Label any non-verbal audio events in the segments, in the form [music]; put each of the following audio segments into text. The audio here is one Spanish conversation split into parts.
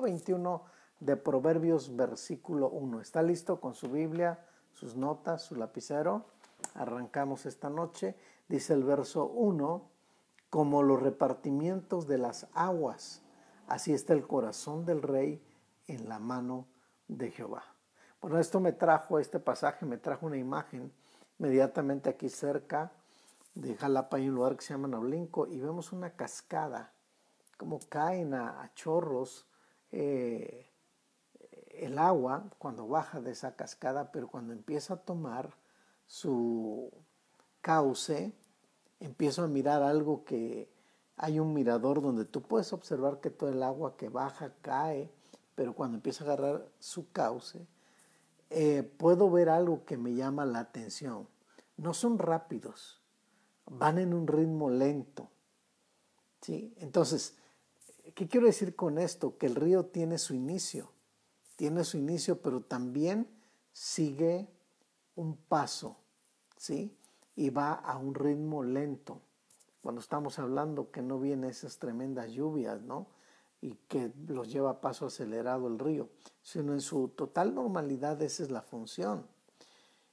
Versículo 21 de Proverbios, versículo 1. ¿Está listo con su Biblia, sus notas, su lapicero? Arrancamos esta noche. Dice el verso 1, como los repartimientos de las aguas, así está el corazón del rey en la mano de Jehová. Bueno, esto me trajo, este pasaje me trajo una imagen inmediatamente aquí cerca de Jalapa hay un lugar que se llama Naulinco y vemos una cascada, como caen a, chorros eh, el agua cuando baja de esa cascada, pero cuando empieza a tomar su cauce, empiezo a mirar algo que hay un mirador donde tú puedes observar que todo el agua que baja cae, pero cuando empieza a agarrar su cauce, eh, puedo ver algo que me llama la atención. No son rápidos, van en un ritmo lento. ¿sí? Entonces, ¿qué quiero decir con esto? Que el río tiene su inicio, tiene su inicio, pero también sigue un paso, ¿sí? Y va a un ritmo lento. Cuando estamos hablando que no vienen esas tremendas lluvias, ¿no? Y que los lleva a paso acelerado el río, sino en su total normalidad esa es la función.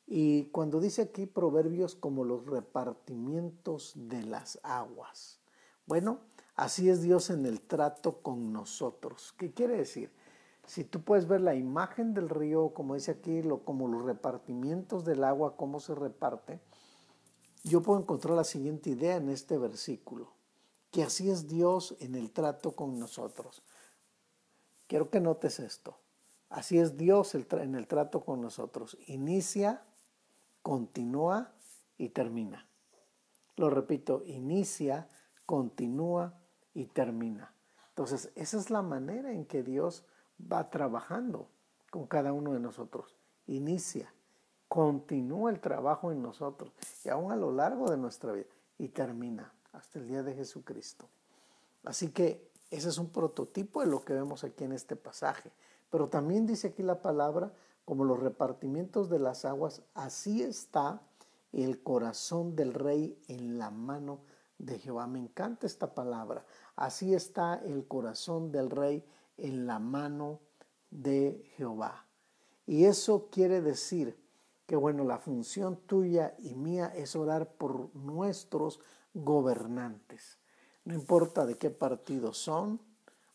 Y cuando dice aquí proverbios como los repartimientos de las aguas. Bueno, así es Dios en el trato con nosotros. ¿Qué quiere decir? Si tú puedes ver la imagen del río, como dice aquí, como los repartimientos del agua, cómo se reparte, yo puedo encontrar la siguiente idea en este versículo, que así es Dios en el trato con nosotros. Quiero que notes esto. Así es Dios en el trato con nosotros. Inicia continúa y termina. Lo repito, inicia, continúa y termina. Entonces, esa es la manera en que Dios va trabajando con cada uno de nosotros. Inicia, continúa el trabajo en nosotros y aún a lo largo de nuestra vida y termina hasta el día de Jesucristo. Así que ese es un prototipo de lo que vemos aquí en este pasaje. Pero también dice aquí la palabra como los repartimientos de las aguas, así está el corazón del rey en la mano de Jehová. Me encanta esta palabra. Así está el corazón del rey en la mano de Jehová. Y eso quiere decir que, bueno, la función tuya y mía es orar por nuestros gobernantes. No importa de qué partido son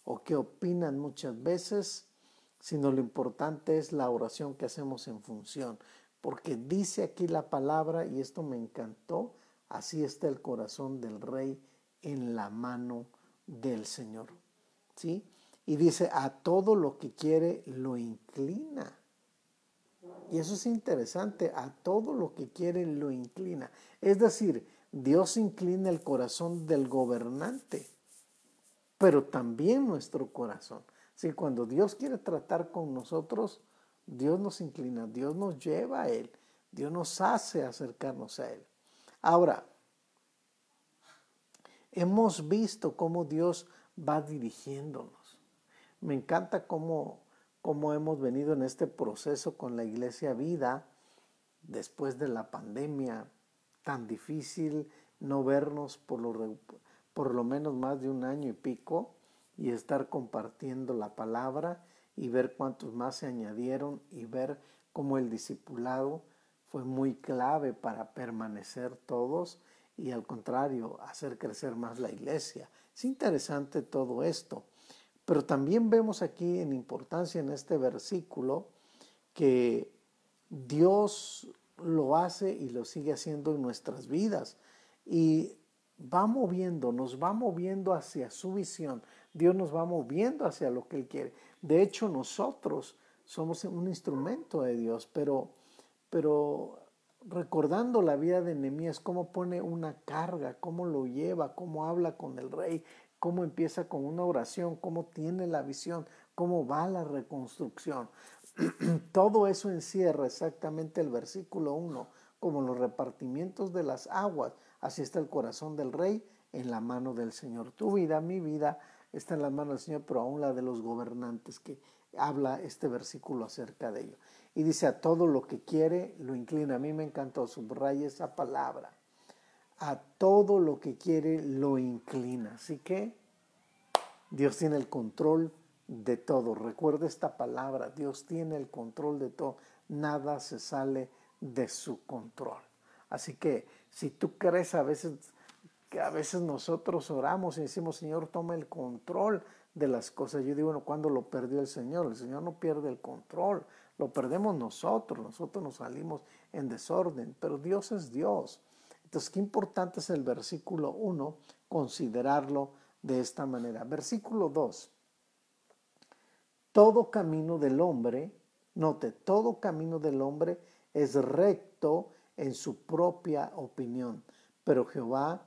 o qué opinan muchas veces, sino lo importante es la oración que hacemos en función, porque dice aquí la palabra, y esto me encantó, así está el corazón del rey en la mano del Señor. ¿Sí? Y dice, a todo lo que quiere lo inclina. Y eso es interesante, a todo lo que quiere lo inclina. Es decir, Dios inclina el corazón del gobernante, pero también nuestro corazón. Si cuando Dios quiere tratar con nosotros, Dios nos inclina, Dios nos lleva a Él, Dios nos hace acercarnos a Él. Ahora, hemos visto cómo Dios va dirigiéndonos. Me encanta cómo, cómo hemos venido en este proceso con la iglesia vida después de la pandemia tan difícil no vernos por lo, por lo menos más de un año y pico y estar compartiendo la palabra y ver cuántos más se añadieron y ver cómo el discipulado fue muy clave para permanecer todos y al contrario, hacer crecer más la iglesia. Es interesante todo esto, pero también vemos aquí en importancia en este versículo que Dios lo hace y lo sigue haciendo en nuestras vidas y va moviendo, nos va moviendo hacia su visión, Dios nos va moviendo hacia lo que Él quiere. De hecho, nosotros somos un instrumento de Dios, pero, pero recordando la vida de Nehemías, cómo pone una carga, cómo lo lleva, cómo habla con el rey, cómo empieza con una oración, cómo tiene la visión, cómo va la reconstrucción. [clears throat] Todo eso encierra exactamente el versículo 1, como los repartimientos de las aguas, así está el corazón del rey en la mano del Señor. Tu vida, mi vida, está en la mano del Señor, pero aún la de los gobernantes que habla este versículo acerca de ello. Y dice, a todo lo que quiere lo inclina. A mí me encantó, subraya esa palabra. A todo lo que quiere lo inclina. Así que Dios tiene el control de todo. Recuerda esta palabra, Dios tiene el control de todo, nada se sale de su control. Así que si tú crees a veces que a veces nosotros oramos y decimos, Señor, toma el control de las cosas. Yo digo, bueno, ¿cuándo lo perdió el Señor? El Señor no pierde el control, lo perdemos nosotros, nosotros nos salimos en desorden, pero Dios es Dios. Entonces, qué importante es el versículo 1, considerarlo de esta manera. Versículo 2 todo camino del hombre, note, todo camino del hombre es recto en su propia opinión, pero Jehová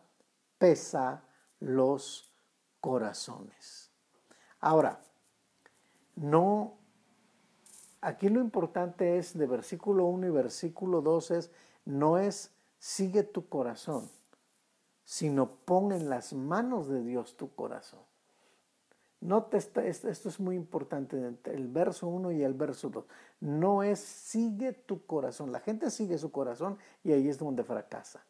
pesa los corazones. Ahora, no, aquí lo importante es de versículo 1 y versículo 2 es, no es sigue tu corazón, sino pon en las manos de Dios tu corazón. Note, esto es muy importante, el verso 1 y el verso 2. No es sigue tu corazón. La gente sigue su corazón y ahí es donde fracasa.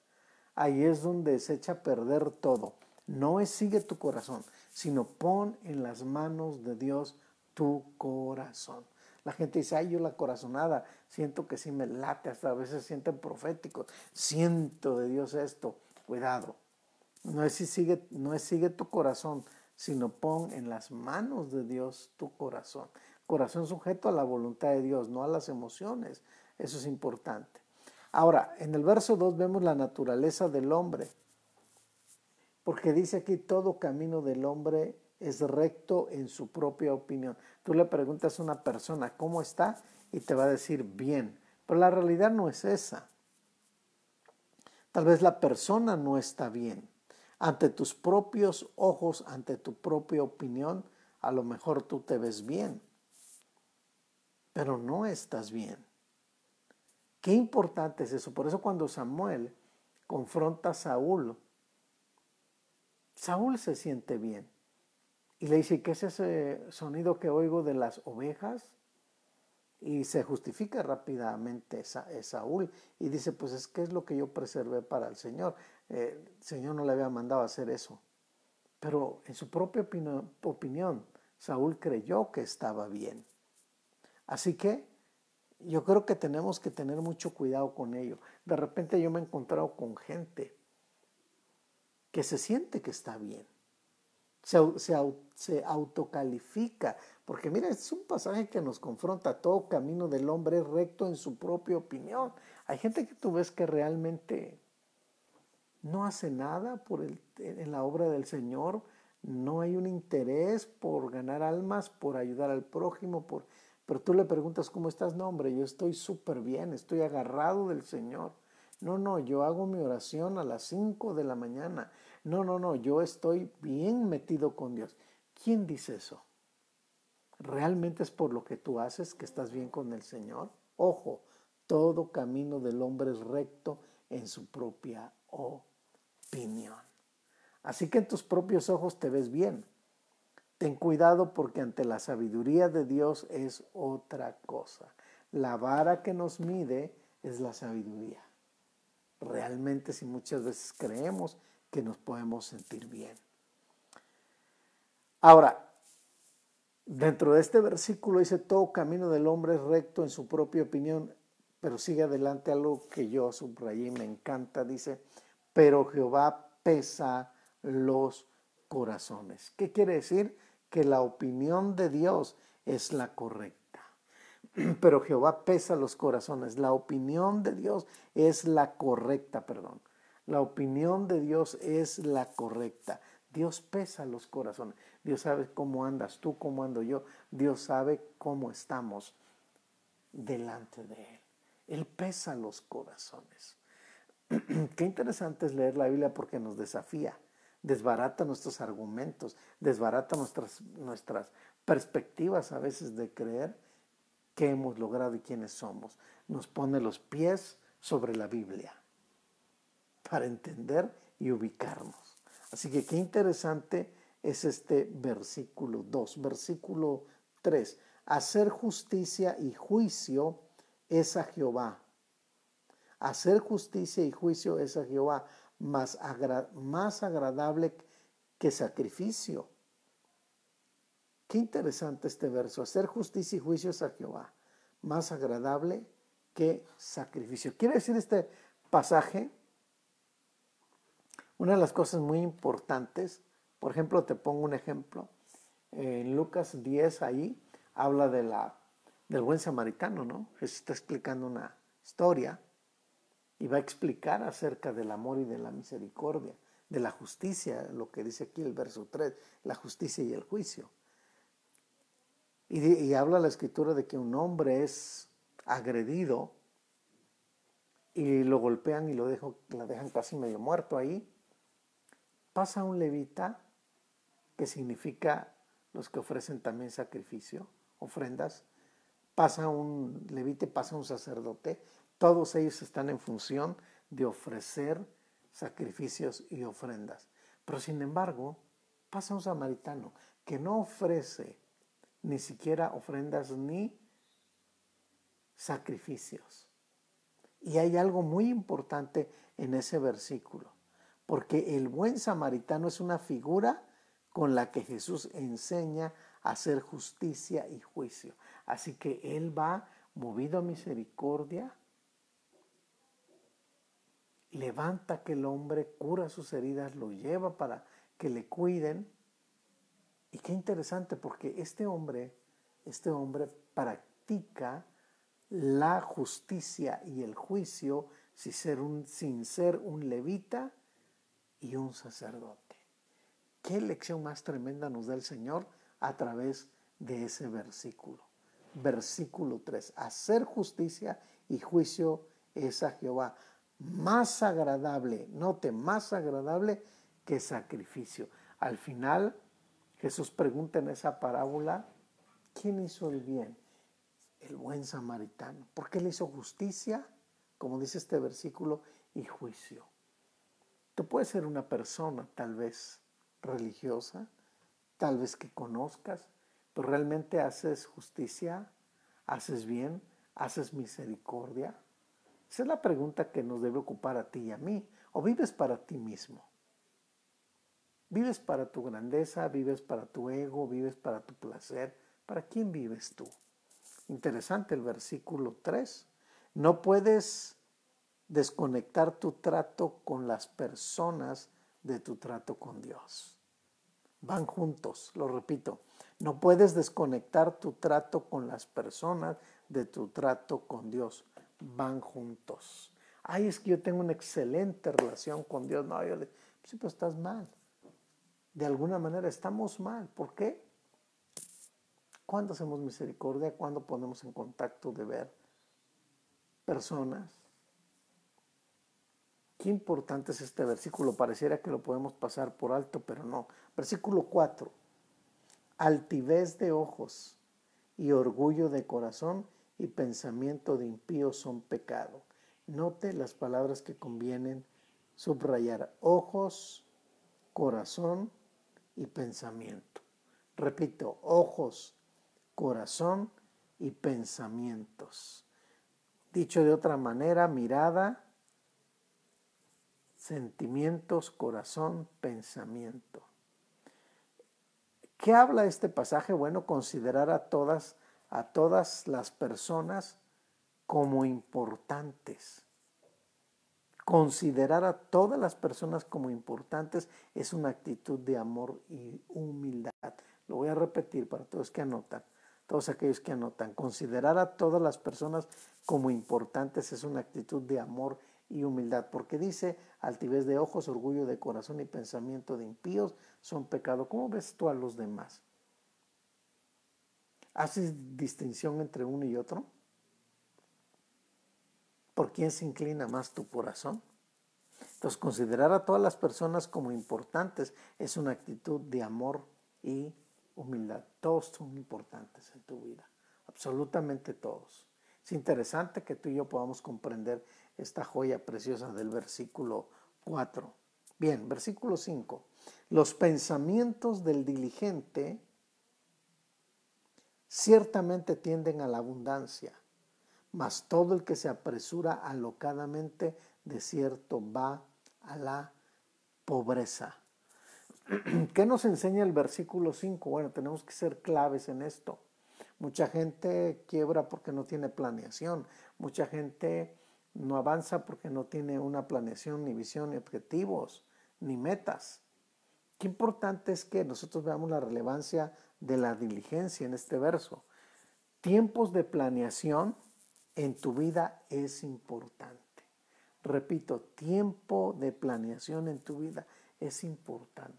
Ahí es donde se echa a perder todo. No es sigue tu corazón, sino pon en las manos de Dios tu corazón. La gente dice, ay, yo la corazonada, siento que sí me late, hasta a veces sienten proféticos, siento de Dios esto. Cuidado. No es, si sigue, no es sigue tu corazón, sino pon en las manos de Dios tu corazón. Corazón sujeto a la voluntad de Dios, no a las emociones. Eso es importante. Ahora, en el verso 2 vemos la naturaleza del hombre, porque dice aquí todo camino del hombre es recto en su propia opinión. Tú le preguntas a una persona cómo está y te va a decir bien, pero la realidad no es esa. Tal vez la persona no está bien ante tus propios ojos, ante tu propia opinión, a lo mejor tú te ves bien, pero no estás bien. Qué importante es eso. Por eso cuando Samuel confronta a Saúl, Saúl se siente bien. Y le dice, ¿qué es ese sonido que oigo de las ovejas? Y se justifica rápidamente Saúl y dice, pues es que es lo que yo preservé para el Señor. Eh, el Señor no le había mandado hacer eso. Pero en su propia opinión, Saúl creyó que estaba bien. Así que yo creo que tenemos que tener mucho cuidado con ello. De repente yo me he encontrado con gente que se siente que está bien. Se, se, autocalifica. Porque mira, es un pasaje que nos confronta. Todo camino del hombre es recto en su propia opinión. Hay gente que tú ves que realmente no hace nada por en la obra del Señor, no hay un interés por ganar almas, por ayudar al prójimo, por, pero tú le preguntas cómo estás, no hombre, yo estoy súper bien, estoy agarrado del Señor. No, no, yo hago mi oración a las 5 de la mañana. No, no, no, yo estoy bien metido con Dios. ¿Quién dice eso? ¿Realmente es por lo que tú haces que estás bien con el Señor? Ojo, todo camino del hombre es recto en su propia opinión. Así que en tus propios ojos te ves bien. Ten cuidado porque ante la sabiduría de Dios es otra cosa. La vara que nos mide es la sabiduría. Realmente si muchas veces creemos que nos podemos sentir bien. Ahora, dentro de este versículo dice, todo camino del hombre es recto en su propia opinión, pero sigue adelante algo que yo subrayé y me encanta, dice, pero Jehová pesa los corazones. ¿Qué quiere decir? Que la opinión de Dios es la correcta. [clears throat] Pero Jehová pesa los corazones. La opinión de Dios es la correcta, perdón. La opinión de Dios es la correcta. Dios pesa los corazones. Dios sabe cómo andas tú, cómo ando yo. Dios sabe cómo estamos delante de Él. Él pesa los corazones. [clears throat] Qué interesante es leer la Biblia porque nos desafía, desbarata nuestros argumentos, desbarata nuestras, nuestras perspectivas a veces de creer que hemos logrado y quiénes somos. Nos pone los pies sobre la Biblia para entender y ubicarnos. Así que qué interesante es este versículo 2. Versículo 3. Hacer justicia y juicio es a Jehová Hacer justicia y juicio es a Jehová más, más agradable que sacrificio. Qué interesante este verso. Hacer justicia y juicio es a Jehová, más agradable que sacrificio. Quiere decir este pasaje, una de las cosas muy importantes, por ejemplo, te pongo un ejemplo, en Lucas 10 ahí habla de la, del buen samaritano, ¿no? Jesús está explicando una historia y va a explicar acerca del amor y de la misericordia, de la justicia, lo que dice aquí el verso 3, la justicia y el juicio. Y, habla la escritura de que un hombre es agredido y lo golpean y lo dejo, la dejan casi medio muerto ahí. Pasa un levita, que significa los que ofrecen también sacrificio, ofrendas. Pasa un levita pasa un sacerdote. Todos ellos están en función de ofrecer sacrificios y ofrendas. Pero sin embargo, pasa un samaritano que no ofrece ni siquiera ofrendas ni sacrificios. Y hay algo muy importante en ese versículo, porque el buen samaritano es una figura con la que Jesús enseña a hacer justicia y juicio. Así que Él va movido a misericordia, levanta aquel hombre, cura sus heridas, lo lleva para que le cuiden y qué interesante porque este hombre, este hombre practica la justicia y el juicio sin ser un, sin ser un levita y un sacerdote. Qué lección más tremenda nos da el Señor a través de ese versículo. Versículo 3. Hacer justicia y juicio es a Jehová. Más agradable, note, más agradable que sacrificio. Al final, Jesús pregunta en esa parábola, ¿quién hizo el bien? El buen samaritano. ¿Por qué le hizo justicia? Como dice este versículo, y juicio. Tú puedes ser una persona tal vez religiosa, tal vez que conozcas, pero realmente haces justicia, haces bien, haces misericordia. Esa es la pregunta que nos debe ocupar a ti y a mí. ¿O vives para ti mismo? ¿Vives para tu grandeza? ¿Vives para tu ego? ¿Vives para tu placer? ¿Para quién vives tú? Interesante el versículo 3. No puedes desconectar tu trato con las personas de tu trato con Dios. Van juntos, lo repito. No puedes desconectar tu trato con las personas de tu trato con Dios. Van juntos. Ay, es que yo tengo una excelente relación con Dios. No, yo le, sí, pero estás mal de alguna manera estamos mal. ¿Por qué? ¿Cuándo hacemos misericordia? ¿Cuándo ponemos en contacto de ver personas? Qué importante es este versículo. Pareciera que lo podemos pasar por alto, pero no. Versículo 4. Altivez de ojos y orgullo de corazón y pensamiento de impío son pecado. Note las palabras que convienen subrayar. Ojos, corazón y pensamiento. Repito, ojos, corazón y pensamientos. Dicho de otra manera, mirada, sentimientos, corazón, pensamiento. ¿Qué habla este pasaje? Bueno, considerar a todas, a todas las personas como importantes. Considerar a todas las personas como importantes es una actitud de amor y humildad. Lo voy a repetir para todos que anotan, todos aquellos que anotan. Considerar a todas las personas como importantes es una actitud de amor y humildad, porque dice altivez de ojos, orgullo de corazón y pensamiento de impíos son pecado. ¿Cómo ves tú a los demás? ¿Haces distinción entre uno y otro? ¿Por quién se inclina más tu corazón? Entonces, considerar a todas las personas como importantes es una actitud de amor y humildad. Todos son importantes en tu vida, absolutamente todos. Es interesante que tú y yo podamos comprender esta joya preciosa del versículo 4. Bien, versículo 5. Los pensamientos del diligente ciertamente tienden a la abundancia, mas todo el que se apresura alocadamente, de cierto va a la pobreza. [clears throat] ¿Qué nos enseña el versículo 5? Bueno, tenemos que ser claves en esto. Mucha gente quiebra porque no tiene planeación. Mucha gente no avanza porque no tiene una planeación, ni visión, ni objetivos, ni metas. Qué importante es que nosotros veamos la relevancia de la diligencia en este verso. Tiempos de planeación en tu vida es importante. Repito, tiempo de planeación en tu vida es importante.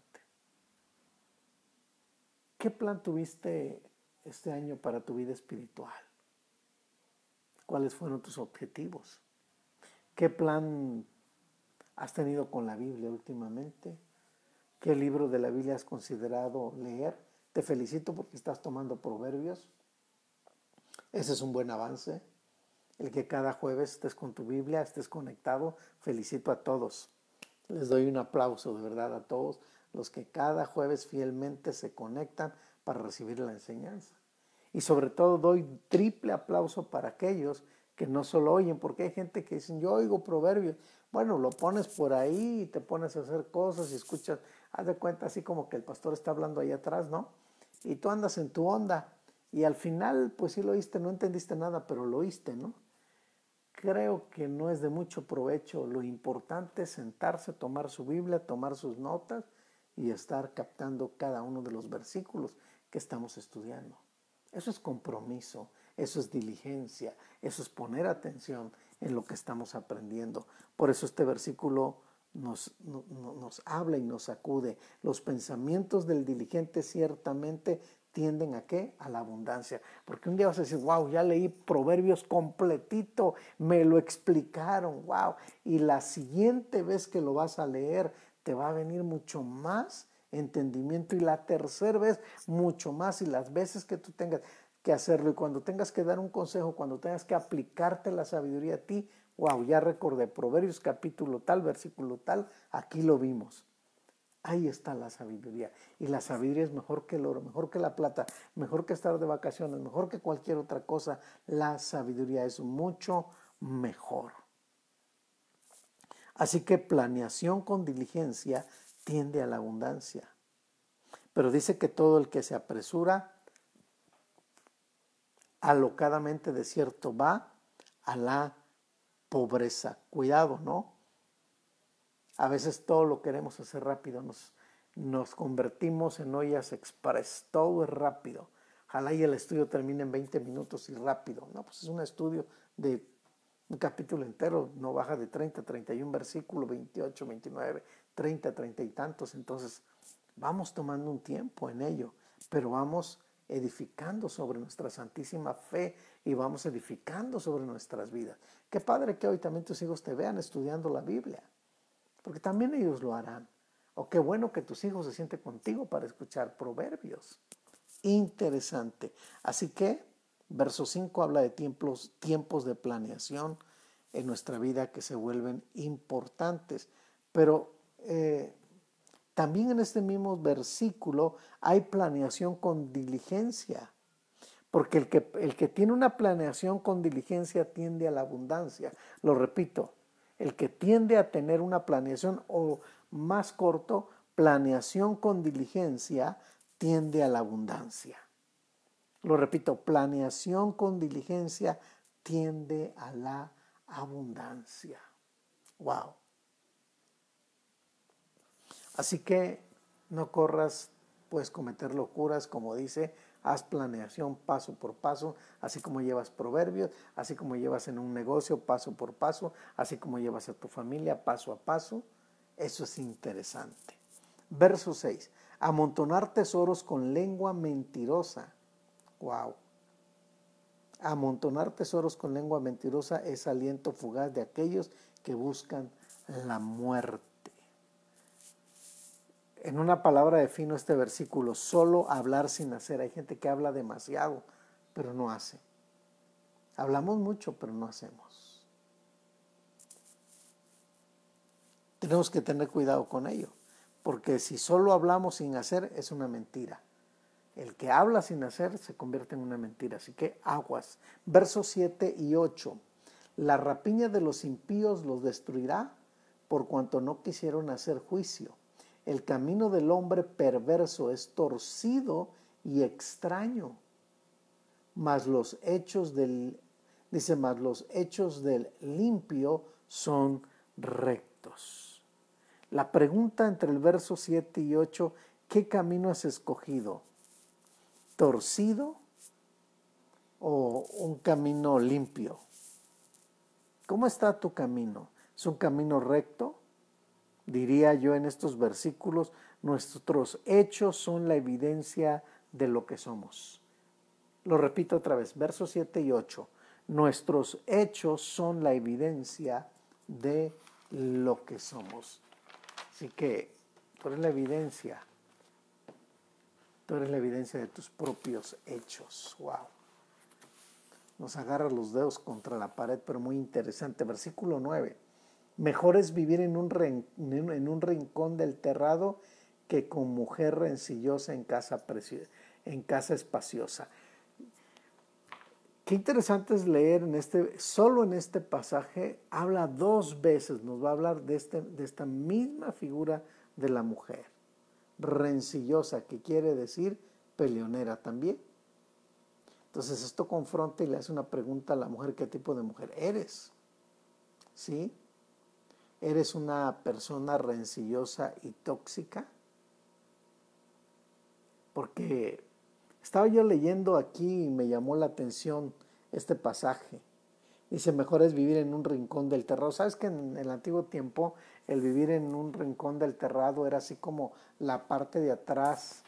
¿Qué plan tuviste este año para tu vida espiritual? ¿Cuáles fueron tus objetivos? ¿Qué plan has tenido con la Biblia últimamente? ¿Qué libro de la Biblia has considerado leer? Te felicito porque estás tomando proverbios. Ese es un buen avance. El que cada jueves estés con tu Biblia, estés conectado, felicito a todos. Les doy un aplauso de verdad a todos los que cada jueves fielmente se conectan para recibir la enseñanza. Y sobre todo doy triple aplauso para aquellos que no solo oyen, porque hay gente que dicen, yo oigo proverbios. Bueno, lo pones por ahí y te pones a hacer cosas y escuchas, haz de cuenta así como que el pastor está hablando ahí atrás, ¿no? Y tú andas en tu onda y al final, pues sí lo oíste, no entendiste nada, pero lo oíste, ¿no? Creo que no es de mucho provecho. Lo importante es sentarse, tomar su Biblia, tomar sus notas y estar captando cada uno de los versículos que estamos estudiando. Eso es compromiso, eso es diligencia, eso es poner atención en lo que estamos aprendiendo. Por eso este versículo nos, habla y nos sacude. Los pensamientos del diligente ciertamente tienden a qué? A la abundancia. Porque un día vas a decir, wow, ya leí Proverbios completito, me lo explicaron, wow. Y la siguiente vez que lo vas a leer, te va a venir mucho más entendimiento y la tercera vez mucho más y las veces que tú tengas que hacerlo y cuando tengas que dar un consejo, cuando tengas que aplicarte la sabiduría a ti, wow, ya recordé Proverbios capítulo tal, versículo tal, aquí lo vimos. Ahí está la sabiduría. Y la sabiduría es mejor que el oro, mejor que la plata, mejor que estar de vacaciones, mejor que cualquier otra cosa. La sabiduría es mucho mejor. Así que planeación con diligencia tiende a la abundancia. Pero dice que todo el que se apresura alocadamente de cierto va a la pobreza. Cuidado, ¿no? A veces todo lo queremos hacer rápido, nos, nos convertimos en ollas express, todo es rápido. Ojalá y el estudio termine en 20 minutos y rápido. No, pues es un estudio de un capítulo entero, no baja de 30, 31 versículos, 28, 29, 30, 30 y tantos. Entonces, vamos tomando un tiempo en ello, pero vamos edificando sobre nuestra santísima fe y vamos edificando sobre nuestras vidas. Qué padre que hoy también tus hijos te vean estudiando la Biblia, porque también ellos lo harán. O qué bueno que tus hijos se sienten contigo para escuchar proverbios. Interesante. Así que, verso 5 habla de tiempos, tiempos de planeación en nuestra vida que se vuelven importantes. Pero eh, también en este mismo versículo hay planeación con diligencia, porque el que, el que tiene una planeación con diligencia tiende a la abundancia. Lo repito, el que tiende a tener una planeación o más corto, planeación con diligencia tiende a la abundancia. Lo repito, planeación con diligencia tiende a la abundancia. Wow. Así que no corras, puedes cometer locuras, como dice, haz planeación paso por paso, así como llevas proverbios, así como llevas en un negocio paso por paso, así como llevas a tu familia paso a paso. Eso es interesante. Verso 6. Amontonar tesoros con lengua mentirosa. Wow. Amontonar tesoros con lengua mentirosa es aliento fugaz de aquellos que buscan la muerte. En una palabra defino este versículo, solo hablar sin hacer. Hay gente que habla demasiado, pero no hace. Hablamos mucho, pero no hacemos. Tenemos que tener cuidado con ello, porque si solo hablamos sin hacer es una mentira. El que habla sin hacer se convierte en una mentira. Así que aguas. Versos 7 y 8. La rapiña de los impíos los destruirá por cuanto no quisieron hacer juicio el camino del hombre perverso es torcido y extraño, mas los hechos del, dice, mas los hechos del limpio son rectos. La pregunta entre el verso 7 y 8, ¿qué camino has escogido? ¿Torcido o un camino limpio? ¿Cómo está tu camino? ¿Es un camino recto? Diría yo en estos versículos, nuestros hechos son la evidencia de lo que somos. Lo repito otra vez, versos 7 y 8. Nuestros hechos son la evidencia de lo que somos. Así que tú eres la evidencia. Tú eres la evidencia de tus propios hechos. Wow. Nos agarra los dedos contra la pared, pero muy interesante. Versículo 9. Mejor es vivir en un, en un rincón del terrado que con mujer rencillosa en casa, en casa espaciosa. Qué interesante es leer en este, solo en este pasaje, habla dos veces, nos va a hablar de, este, de esta misma figura de la mujer, rencillosa, que quiere decir peleonera también. Entonces esto confronta y le hace una pregunta a la mujer, ¿qué tipo de mujer eres? ¿Sí? ¿Eres una persona rencillosa y tóxica? Porque estaba yo leyendo aquí y me llamó la atención este pasaje. Dice, mejor es vivir en un rincón del terrado. ¿Sabes que en el antiguo tiempo el vivir en un rincón del terrado era así como la parte de atrás,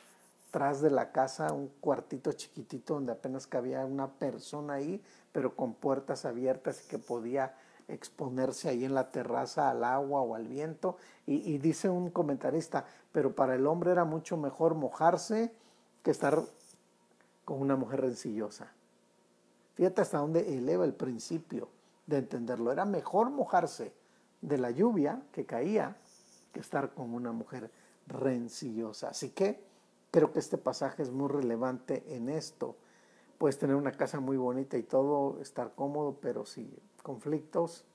atrás de la casa, un cuartito chiquitito donde apenas cabía una persona ahí, pero con puertas abiertas y que podía exponerse ahí en la terraza al agua o al viento. Y, dice un comentarista, pero para el hombre era mucho mejor mojarse que estar con una mujer rencillosa. Fíjate hasta dónde eleva el principio de entenderlo. Era mejor mojarse de la lluvia que caía que estar con una mujer rencillosa. Así que creo que este pasaje es muy relevante en esto. Puedes tener una casa muy bonita y todo, estar cómodo, pero si conflictos,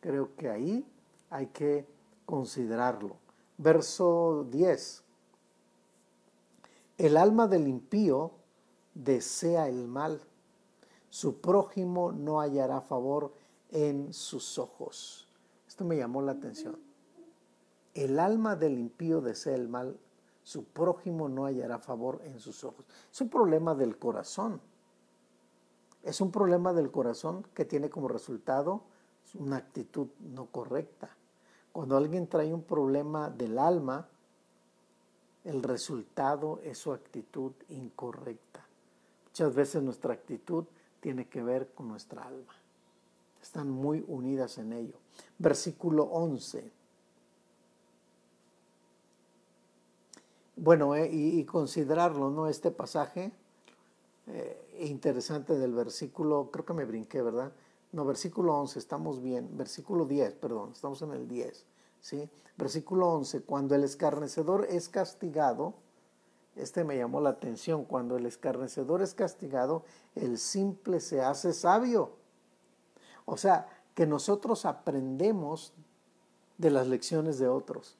creo que ahí hay que considerarlo. Verso 10. El alma del impío desea el mal, su prójimo no hallará favor en sus ojos. Esto me llamó la atención. El alma del impío desea el mal, su prójimo no hallará favor en sus ojos. Es un problema del corazón. Es un problema del corazón que tiene como resultado una actitud no correcta. Cuando alguien trae un problema del alma, el resultado es su actitud incorrecta. Muchas veces nuestra actitud tiene que ver con nuestra alma. Están muy unidas en ello. Versículo 11. Bueno, eh, y, considerarlo, ¿no? Este pasaje eh, interesante del versículo, creo que me brinqué, ¿verdad? No, versículo 11, estamos bien. Versículo 10, perdón, estamos en el 10. ¿sí? Versículo 11, cuando el escarnecedor es castigado, este me llamó la atención, cuando el escarnecedor es castigado, el simple se hace sabio. O sea, que nosotros aprendemos de las lecciones de otros.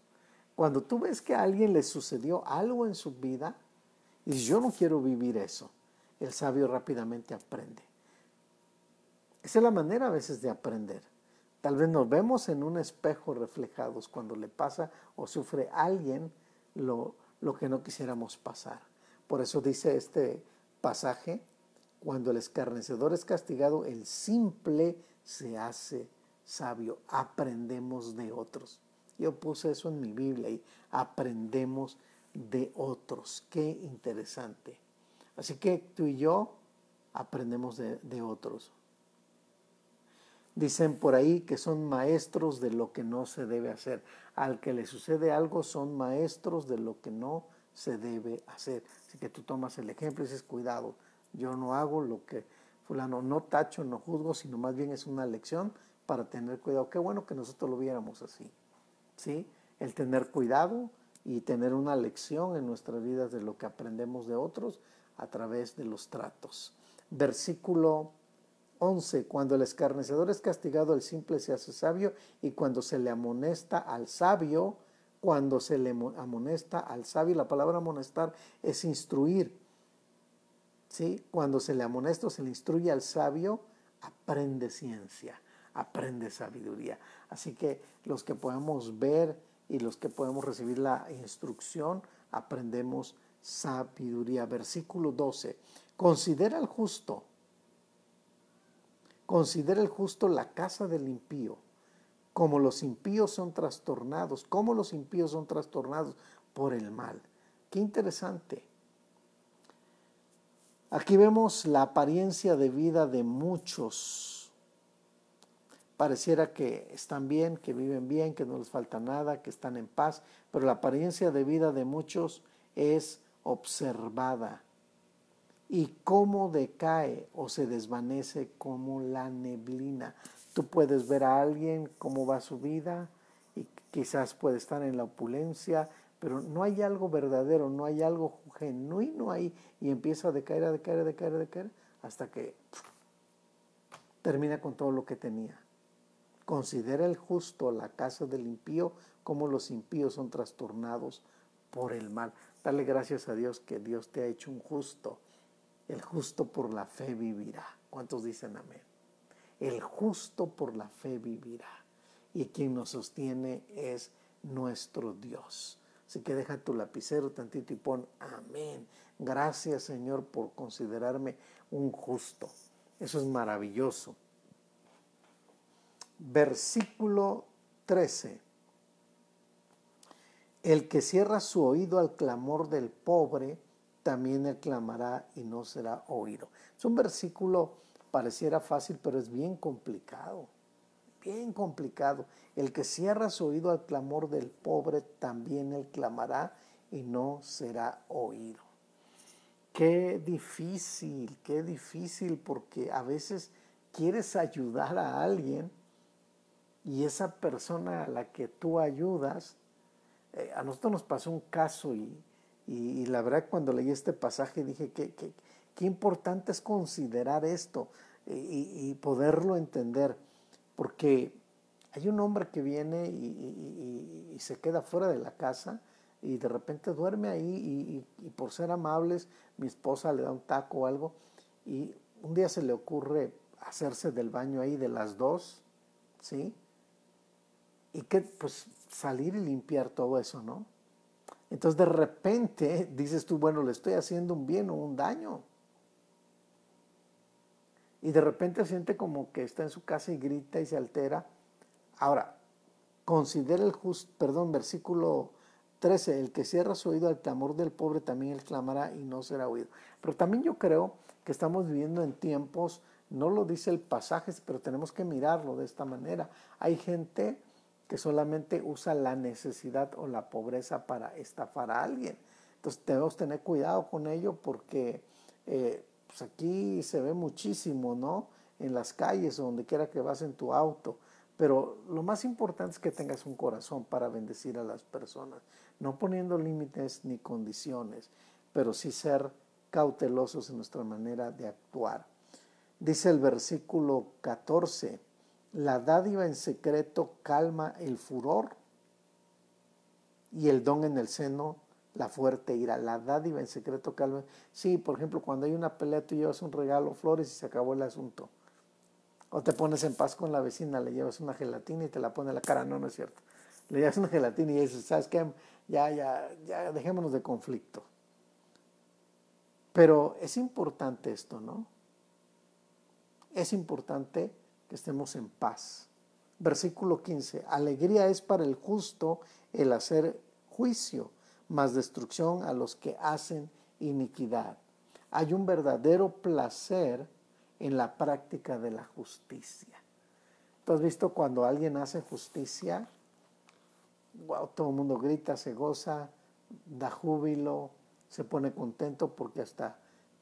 Cuando tú ves que a alguien le sucedió algo en su vida, y yo no quiero vivir eso, el sabio rápidamente aprende. Esa es la manera a veces de aprender. Tal vez nos vemos en un espejo reflejados cuando le pasa o sufre alguien lo, lo que no quisiéramos pasar. Por eso dice este pasaje, cuando el escarnecedor es castigado, el simple se hace sabio. Aprendemos de otros. Yo puse eso en mi Biblia y aprendemos de otros. Qué interesante. Así que tú y yo aprendemos de, otros. Dicen por ahí que son maestros de lo que no se debe hacer. Al que le sucede algo son maestros de lo que no se debe hacer. Así que tú tomas el ejemplo y dices, cuidado, yo no hago lo que fulano, no tacho, no juzgo, sino más bien es una lección para tener cuidado. Qué bueno que nosotros lo viéramos así. ¿Sí? El tener cuidado y tener una lección en nuestras vidas de lo que aprendemos de otros a través de los tratos. Versículo 11. Cuando el escarnecedor es castigado, el simple se hace sabio, y cuando se le amonesta al sabio, cuando se le amonesta al sabio, la palabra amonestar es instruir. ¿Sí? Cuando se le amonesta o se le instruye al sabio, aprende ciencia, aprende sabiduría. Así que los que podemos ver y los que podemos recibir la instrucción, aprendemos sabiduría. Versículo 12. Considera el justo. Considera el justo la casa del impío como los impíos son trastornados, como los impíos son trastornados por el mal. Qué interesante. Aquí vemos la apariencia de vida de muchos. Pareciera que están bien, que viven bien, que no les falta nada, que están en paz, pero la apariencia de vida de muchos es observada y cómo decae o se desvanece como la neblina. Tú puedes ver a alguien cómo va su vida y quizás puede estar en la opulencia, pero no hay algo verdadero, no hay algo genuino ahí y empieza a decaer, a decaer, a decaer, a decaer, hasta que termina con todo lo que tenía. Considera el justo la casa del impío como los impíos son trastornados por el mal. Dale gracias a Dios que Dios te ha hecho un justo. El justo por la fe vivirá. ¿Cuántos dicen amén? El justo por la fe vivirá. Y quien nos sostiene es nuestro Dios. Así que deja tu lapicero tantito y pon amén. Gracias Señor por considerarme un justo. Eso es maravilloso. Versículo 13. El que cierra su oído al clamor del pobre, también él clamará y no será oído. Es un versículo pareciera fácil, pero es bien complicado, bien complicado. El que cierra su oído al clamor del pobre, también él clamará y no será oído. Qué difícil, qué difícil, porque a veces quieres ayudar a alguien y esa persona a la que tú ayudas, eh, a nosotros nos pasó un caso y, la verdad cuando leí este pasaje dije que, que importante es considerar esto y, poderlo entender, porque hay un hombre que viene y, se queda fuera de la casa y de repente duerme ahí y, por ser amables mi esposa le da un taco o algo y un día se le ocurre hacerse del baño ahí de las dos, ¿sí? Y que pues salir y limpiar todo eso, ¿no? Entonces de repente [laughs] dices tú, bueno, le estoy haciendo un bien o un daño y de repente siente como que está en su casa y grita y se altera. Ahora, considera el justo, perdón, versículo 13, el que cierra su oído al clamor del pobre también él clamará y no será oído. Pero también yo creo que estamos viviendo en tiempos, no lo dice el pasaje, pero tenemos que mirarlo de esta manera. Hay gente que solamente usa la necesidad o la pobreza para estafar a alguien. Entonces debemos tener cuidado con ello porque eh, pues aquí se ve muchísimo, ¿no? En las calles o donde quiera que vas en tu auto. Pero lo más importante es que tengas un corazón para bendecir a las personas, no poniendo límites ni condiciones, pero sí ser cautelosos en nuestra manera de actuar. Dice el versículo 14, la dádiva en secreto calma el furor y el don en el seno la fuerte ira, la dádiva en secreto calma. Sí, por ejemplo, cuando hay una pelea, tú llevas un regalo, flores y se acabó el asunto. O te pones en paz con la vecina, le llevas una gelatina y te la pone en la cara. No, no es cierto. Le llevas una gelatina y dices, ¿sabes qué? Ya, ya, ya, dejémonos de conflicto. Pero es importante esto, ¿no? Es importante que estemos en paz. Versículo 15. Alegría es para el justo el hacer juicio más destrucción a los que hacen iniquidad. Hay un verdadero placer en la práctica de la justicia. ¿Tú has visto cuando alguien hace justicia? Wow, todo el mundo grita, se goza, da júbilo, se pone contento porque hasta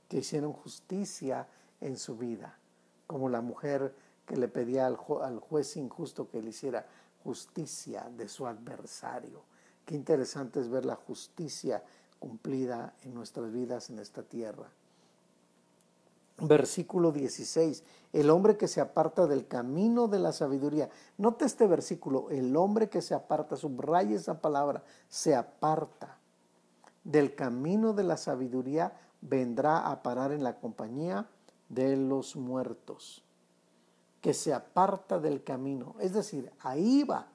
que hicieron justicia en su vida, como la mujer que le pedía al, juez injusto que le hiciera justicia de su adversario Qué interesante es ver la justicia cumplida en nuestras vidas en esta tierra. Versículo 16. El hombre que se aparta del camino de la sabiduría. Note este versículo. El hombre que se aparta, subraya esa palabra, se aparta del camino de la sabiduría, vendrá a parar en la compañía de los muertos. Que se aparta del camino. Es decir, ahí va.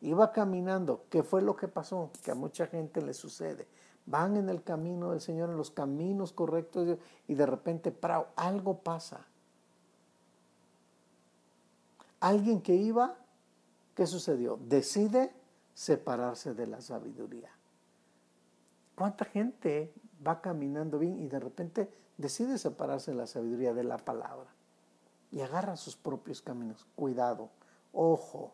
Iba caminando. ¿Qué fue lo que pasó? Que a mucha gente le sucede van en el camino del Señor, en los caminos correctos, y de repente, algo pasa. Alguien que iba, ¿qué sucedió? Decide separarse de la sabiduría. ¿Cuánta gente va caminando bien y de repente decide separarse de la sabiduría de la palabra? Y agarra sus propios caminos. Cuidado, ojo,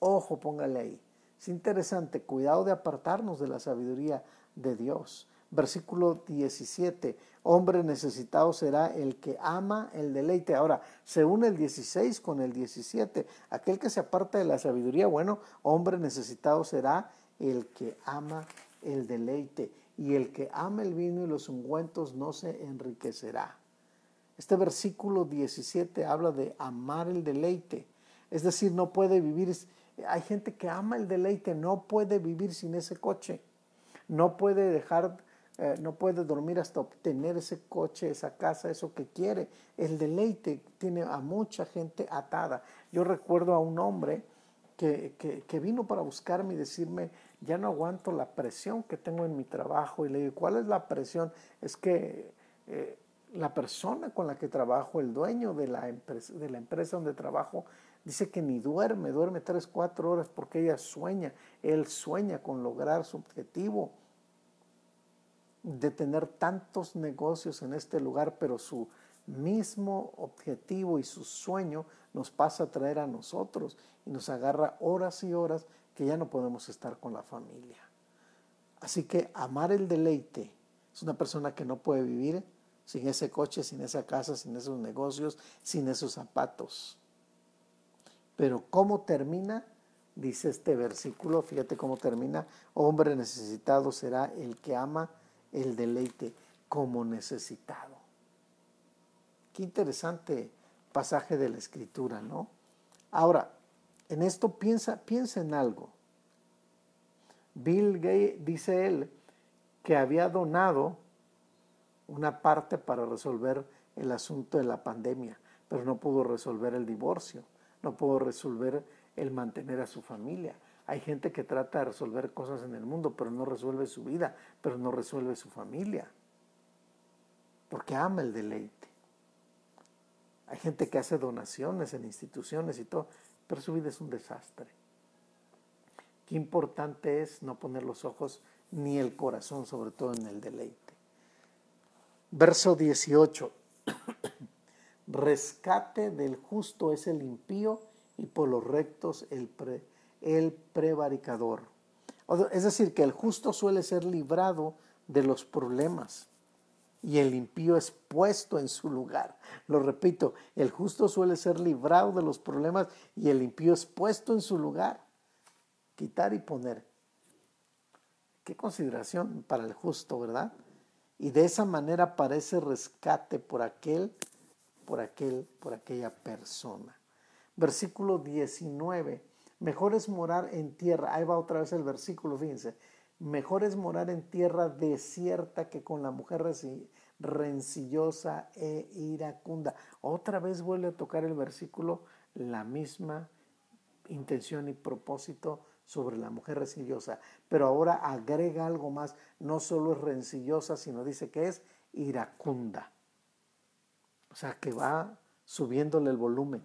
ojo, póngale ahí. Es interesante, cuidado de apartarnos de la sabiduría de Dios. Versículo 17, hombre necesitado será el que ama el deleite. Ahora, se une el 16 con el 17. Aquel que se aparta de la sabiduría, bueno, hombre necesitado será el que ama el deleite. Y el que ama el vino y los ungüentos no se enriquecerá. Este versículo 17 habla de amar el deleite. Es decir, no puede vivir, hay gente que ama el deleite, no puede vivir sin ese coche no puede dejar, eh, no puede dormir hasta obtener ese coche, esa casa, eso que quiere. El deleite tiene a mucha gente atada. Yo recuerdo a un hombre que, que, vino para buscarme y decirme, ya no aguanto la presión que tengo en mi trabajo. Y le digo, ¿cuál es la presión? Es que eh, la persona con la que trabajo, el dueño de la, empresa, de la empresa donde trabajo, dice que ni duerme, duerme tres, cuatro horas porque ella sueña, él sueña con lograr su objetivo de tener tantos negocios en este lugar, pero su mismo objetivo y su sueño nos pasa a traer a nosotros y nos agarra horas y horas que ya no podemos estar con la familia. Así que amar el deleite es una persona que no puede vivir sin ese coche, sin esa casa, sin esos negocios, sin esos zapatos. Pero ¿cómo termina? Dice este versículo, fíjate cómo termina, hombre necesitado será el que ama el deleite como necesitado. Qué interesante pasaje de la escritura, ¿no? Ahora, en esto piensa, piensa en algo. Bill Gates, dice él, que había donado una parte para resolver el asunto de la pandemia, pero no pudo resolver el divorcio, no pudo resolver el mantener a su familia, hay gente que trata de resolver cosas en el mundo, pero no resuelve su vida, pero no resuelve su familia, porque ama el deleite. Hay gente que hace donaciones en instituciones y todo, pero su vida es un desastre. Qué importante es no poner los ojos ni el corazón, sobre todo en el deleite. Verso 18. Rescate del justo es el impío y por los rectos el el prevaricador. Es decir, que el justo suele ser librado de los problemas y el impío es puesto en su lugar. Lo repito, el justo suele ser librado de los problemas y el impío es puesto en su lugar. Quitar y poner. Qué consideración para el justo, ¿verdad? Y de esa manera parece rescate por aquel, por aquel, por aquella persona. Versículo 19 Mejor es morar en tierra, ahí va otra vez el versículo, fíjense, mejor es morar en tierra desierta que con la mujer rencillosa e iracunda. Otra vez vuelve a tocar el versículo, la misma intención y propósito sobre la mujer rencillosa, pero ahora agrega algo más, no solo es rencillosa, sino dice que es iracunda. O sea, que va subiéndole el volumen.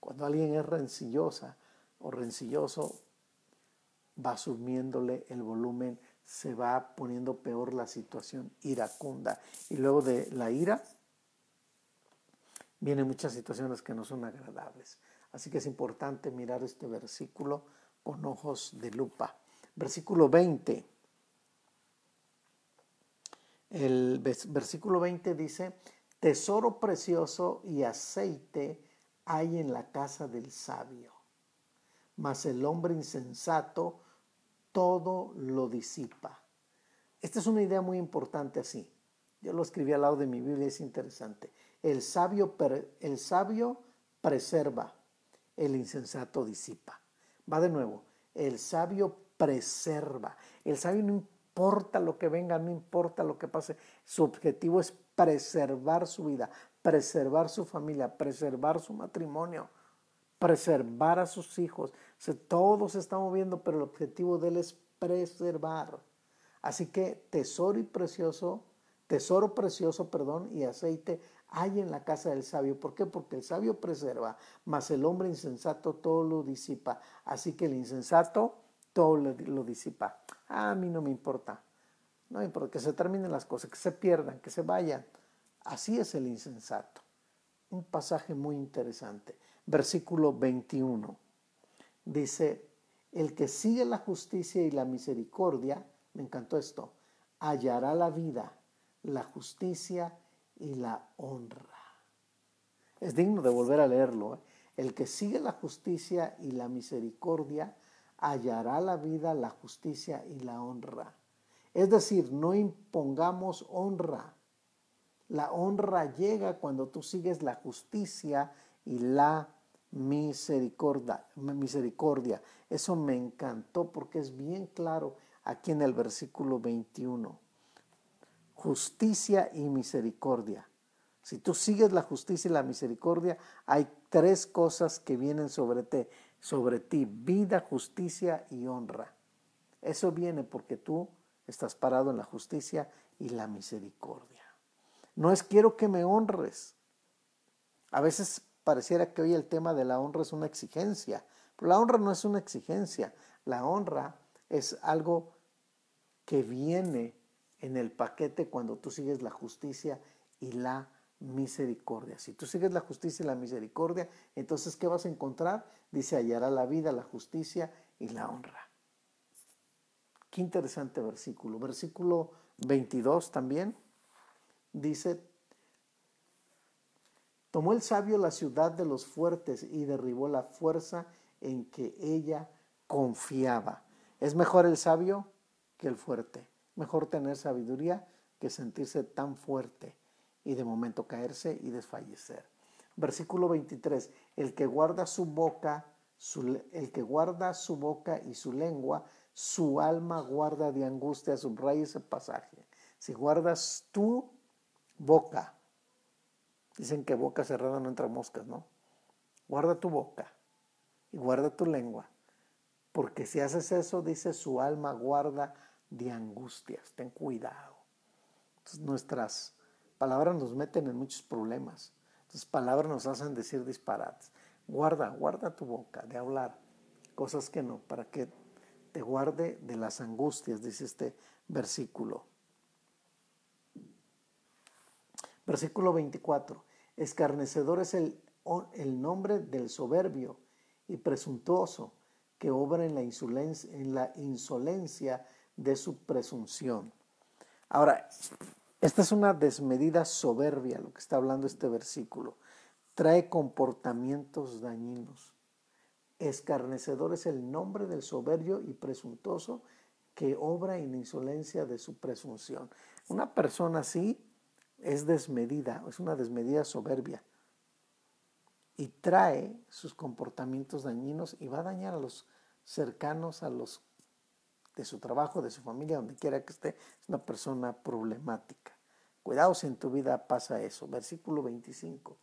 Cuando alguien es rencillosa, o rencilloso, va subiéndole el volumen, se va poniendo peor la situación iracunda. Y luego de la ira, vienen muchas situaciones que no son agradables. Así que es importante mirar este versículo con ojos de lupa. Versículo 20. El versículo 20 dice, tesoro precioso y aceite hay en la casa del sabio mas el hombre insensato todo lo disipa. Esta es una idea muy importante así. Yo lo escribí al lado de mi Biblia, es interesante. El sabio, el sabio preserva, el insensato disipa. Va de nuevo, el sabio preserva. El sabio no importa lo que venga, no importa lo que pase. Su objetivo es preservar su vida, preservar su familia, preservar su matrimonio, preservar a sus hijos. todo se está moviendo, pero el objetivo de él es preservar. Así que tesoro y precioso, tesoro precioso, perdón, y aceite hay en la casa del sabio. ¿Por qué? Porque el sabio preserva, mas el hombre insensato todo lo disipa. Así que el insensato todo lo, disipa. a mí no me importa. No me importa que se terminen las cosas, que se pierdan, que se vayan. Así es el insensato. Un pasaje muy interesante. Versículo 21. Dice, el que sigue la justicia y la misericordia, me encantó esto, hallará la vida, la justicia y la honra. Es digno de volver a leerlo. ¿eh? El que sigue la justicia y la misericordia hallará la vida, la justicia y la honra. Es decir, no impongamos honra. La honra llega cuando tú sigues la justicia y la misericordia. misericordia. Eso me encantó porque es bien claro aquí en el versículo 21 justicia y misericordia. Si tú sigues la justicia y la misericordia, hay tres cosas que vienen sobre ti, sobre ti, vida, justicia y honra. Eso viene porque tú estás parado en la justicia y la misericordia. No es quiero que me honres. A veces pareciera que hoy el tema de la honra es una exigencia, pero la honra no es una exigencia. La honra es algo que viene en el paquete cuando tú sigues la justicia y la misericordia. Si tú sigues la justicia y la misericordia, entonces ¿qué vas a encontrar? Dice, hallará la vida, la justicia y la honra. Qué interesante versículo. Versículo 22 también dice, tomó el sabio la ciudad de los fuertes y derribó la fuerza en que ella confiaba. Es mejor el sabio que el fuerte. Mejor tener sabiduría que sentirse tan fuerte y de momento caerse y desfallecer. Versículo 23. El que guarda su boca, el que guarda su boca y su lengua, su alma guarda de angustia. Subraya ese pasaje. Si guardas tu boca, dicen que boca cerrada no entra moscas, ¿no? Guarda tu boca y guarda tu lengua. Porque si haces eso, dice su alma guarda de angustias. Ten cuidado. nuestras palabras nos meten en muchos problemas. Entonces palabras nos hacen decir disparates. Guarda, guarda tu boca de hablar cosas que no, para que te guarde de las angustias, dice este versículo. Versículo 24. Escarnecedor es el, el nombre del soberbio y presuntuoso que obra en la, insolencia, en la insolencia de su presunción. Ahora, esta es una desmedida soberbia, lo que está hablando este versículo. Trae comportamientos dañinos. Escarnecedor es el nombre del soberbio y presuntuoso que obra en insolencia de su presunción. Una persona así es desmedida, es una desmedida soberbia. Y trae sus comportamientos dañinos y va a dañar a los cercanos, a los de su trabajo, de su familia, donde quiera que esté, es una persona problemática. Cuidado si en tu vida pasa eso. Versículo 25.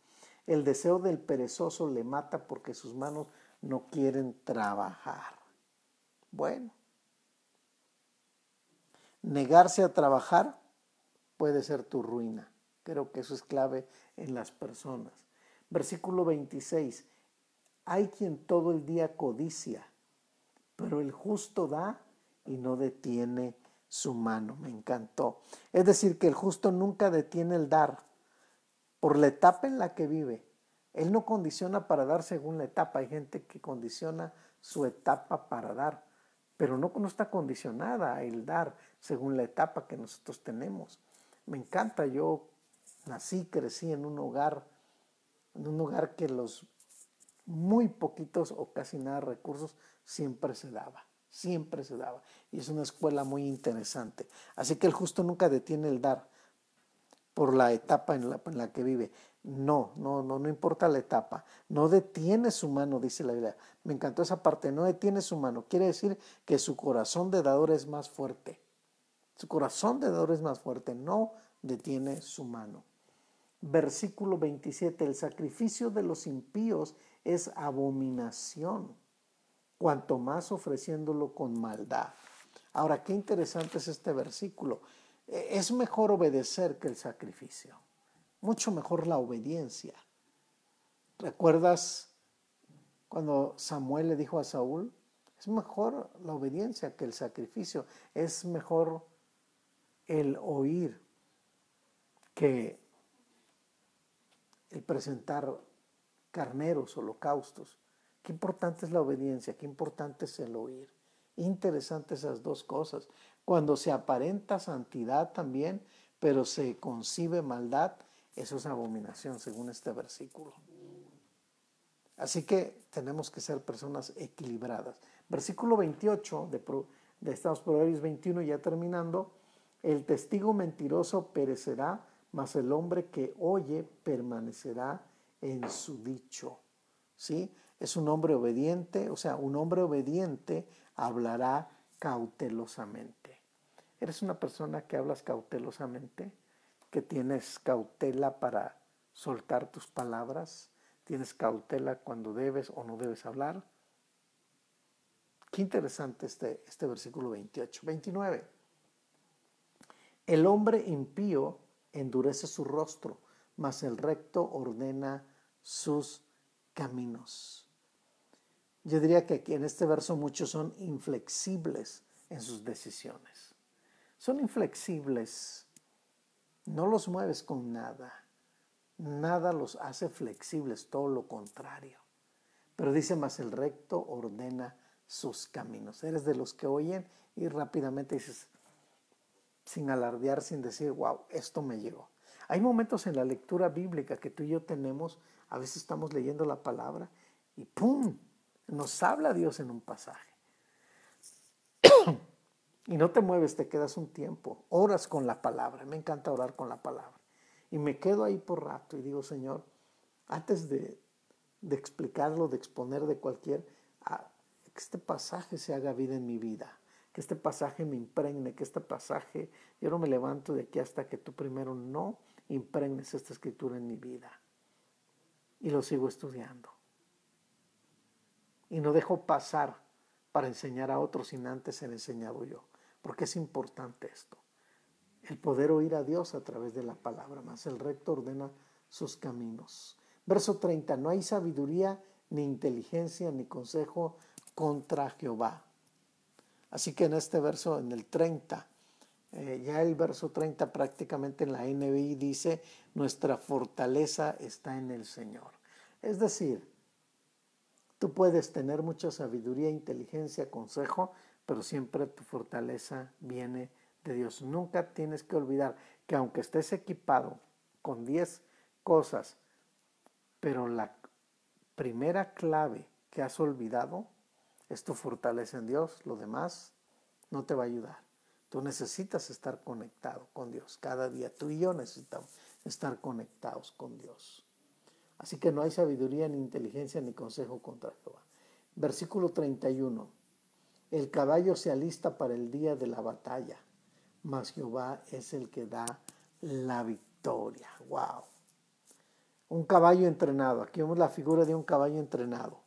El deseo del perezoso le mata porque sus manos no quieren trabajar. Bueno, negarse a trabajar puede ser tu ruina. Creo que eso es clave en las personas. Versículo 26. Hay quien todo el día codicia, pero el justo da y no detiene su mano. Me encantó. Es decir, que el justo nunca detiene el dar por la etapa en la que vive. Él no condiciona para dar según la etapa. Hay gente que condiciona su etapa para dar, pero no, está condicionada el dar según la etapa que nosotros tenemos. Me encanta, yo nací, crecí en un hogar, en un hogar que los muy poquitos o casi nada recursos siempre se daba siempre se daba. Y es una escuela muy interesante. Así que el justo nunca detiene el dar. por la etapa en la, que vive. No, no, no, no importa la etapa. No detiene su mano, dice la Biblia. Me encantó esa parte, no detiene su mano. Quiere decir que su corazón de dador es más fuerte. Su corazón de dador es más fuerte, no detiene su mano. Versículo 27, el sacrificio de los impíos es abominación, cuanto más ofreciéndolo con maldad. Ahora, qué interesante es este versículo. E, es mejor obedecer que el sacrificio, mucho mejor la obediencia. ¿Recuerdas cuando Samuel le dijo a Saúl, es mejor la obediencia que el sacrificio, es mejor el oír que el presentar carneros, holocaustos. Qué importante es la obediencia, qué importante es el oír. Interesante esas dos cosas. Cuando se aparenta santidad también, pero se concibe maldad, eso es abominación según este versículo. Así que tenemos que ser personas equilibradas. Versículo 28 de, de Estados Proverbios 21, ya terminando, el testigo mentiroso perecerá, mas el hombre que oye permanecerá en su dicho. ¿Sí? Es un hombre obediente, o sea, un hombre obediente hablará cautelosamente. ¿Eres una persona que hablas cautelosamente? ¿Que tienes cautela para soltar tus palabras? ¿Tienes cautela cuando debes o no debes hablar? Qué interesante este, este versículo 28. 29. El hombre impío endurece su rostro, mas el recto ordena sus caminos. Yo diría que aquí en este verso muchos son inflexibles en sus decisiones. Son inflexibles. No los mueves con nada. Nada los hace flexibles, todo lo contrario. Pero dice más el recto ordena sus caminos. Eres de los que oyen y rápidamente dices, sin alardear, sin decir, wow, esto me llegó. Hay momentos en la lectura bíblica que tú y yo tenemos, a veces estamos leyendo la palabra y ¡pum! Nos habla Dios en un pasaje. [coughs] y no te mueves, te quedas un tiempo, oras con la palabra. Me encanta orar con la palabra. Y me quedo ahí por rato y digo, Señor, antes de, explicarlo, de exponer de cualquier, ah, que este pasaje se haga vida en mi vida que este pasaje me impregne, que este pasaje, yo no me levanto de aquí hasta que tú primero no impregnes esta escritura en mi vida. Y lo sigo estudiando. Y no dejo pasar para enseñar a otros sin antes ser enseñado yo. Porque es importante esto. El poder oír a Dios a través de la palabra, más el recto ordena sus caminos. Verso 30, no hay sabiduría, ni inteligencia, ni consejo contra Jehová. Así que en este verso, en el 30, eh, ya el verso 30 prácticamente en la NBI dice, nuestra fortaleza está en el Señor. Es decir, tú puedes tener mucha sabiduría, inteligencia, consejo, pero siempre tu fortaleza viene de Dios. Nunca tienes que olvidar que aunque estés equipado con 10 cosas, pero la primera clave que has olvidado es tu fortaleza en Dios, lo demás no te va a ayudar. Tú necesitas estar conectado con Dios. Cada día tú y yo necesitamos estar conectados con Dios. Así que no hay sabiduría, ni inteligencia, ni consejo contra Jehová. Versículo 31. El caballo se alista para el día de la batalla, mas Jehová es el que da la victoria. ¡Wow! Un caballo entrenado. Aquí vemos la figura de un caballo entrenado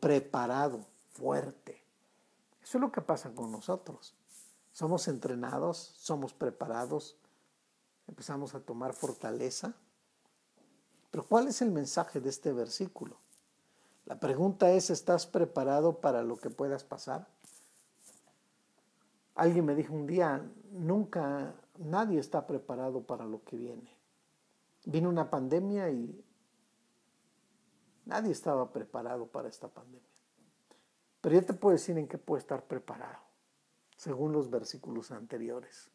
preparado, fuerte. Eso es lo que pasa con nosotros. Somos entrenados, somos preparados, empezamos a tomar fortaleza. Pero ¿cuál es el mensaje de este versículo? La pregunta es, ¿estás preparado para lo que puedas pasar? Alguien me dijo un día, nunca, nadie está preparado para lo que viene. Vino una pandemia y Nadie estaba preparado para esta pandemia. Pero yo te puedo decir en qué puede estar preparado, según los versículos anteriores.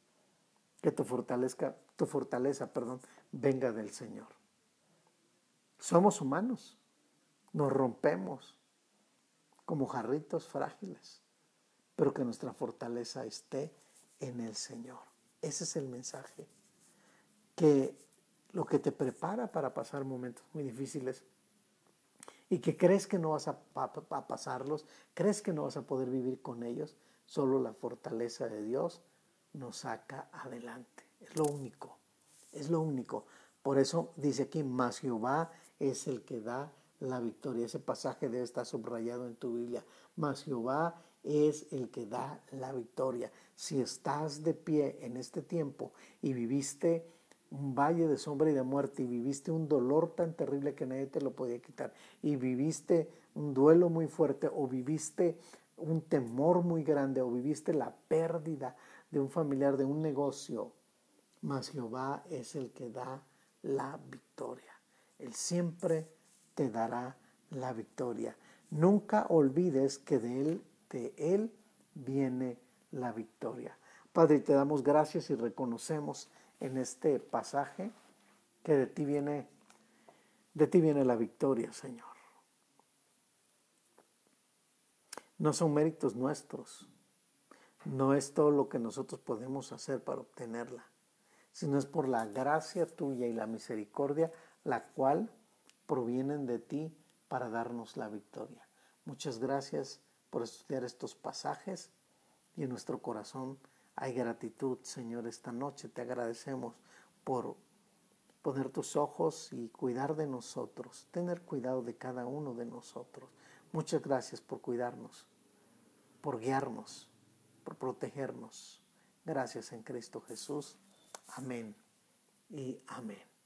Que tu fortaleza, tu fortaleza, perdón, venga del Señor. Somos humanos, nos rompemos como jarritos frágiles, pero que nuestra fortaleza esté en el Señor. Ese es el mensaje. que lo que te prepara para pasar momentos muy difíciles y que crees que no vas a, pasarlos, crees que no vas a poder vivir con ellos, solo la fortaleza de Dios nos saca adelante. Es lo único, es lo único. Por eso dice aquí, más Jehová es el que da la victoria. Ese pasaje debe estar subrayado en tu Biblia. Mas Jehová es el que da la victoria. Si estás de pie en este tiempo y viviste un valle de sombra y de muerte y viviste un dolor tan terrible que nadie te lo podía quitar y viviste un duelo muy fuerte o viviste un temor muy grande o viviste la pérdida de un familiar, de un negocio, mas Jehová es el que da la victoria. Él siempre te dará la victoria. Nunca olvides que de Él, de Él viene la victoria. Padre, te damos gracias y reconocemos en este pasaje que de ti viene, de ti viene la victoria, Señor. No son méritos nuestros, no es todo lo que nosotros podemos hacer para obtenerla, sino es por la gracia tuya y la misericordia, la cual provienen de ti para darnos la victoria. Muchas gracias por estudiar estos pasajes y en nuestro corazón hay gratitud, Señor, esta noche. Te agradecemos por poner tus ojos y cuidar de nosotros, tener cuidado de cada uno de nosotros. Muchas gracias por cuidarnos, por guiarnos, por protegernos. Gracias en Cristo Jesús. Amén y amén.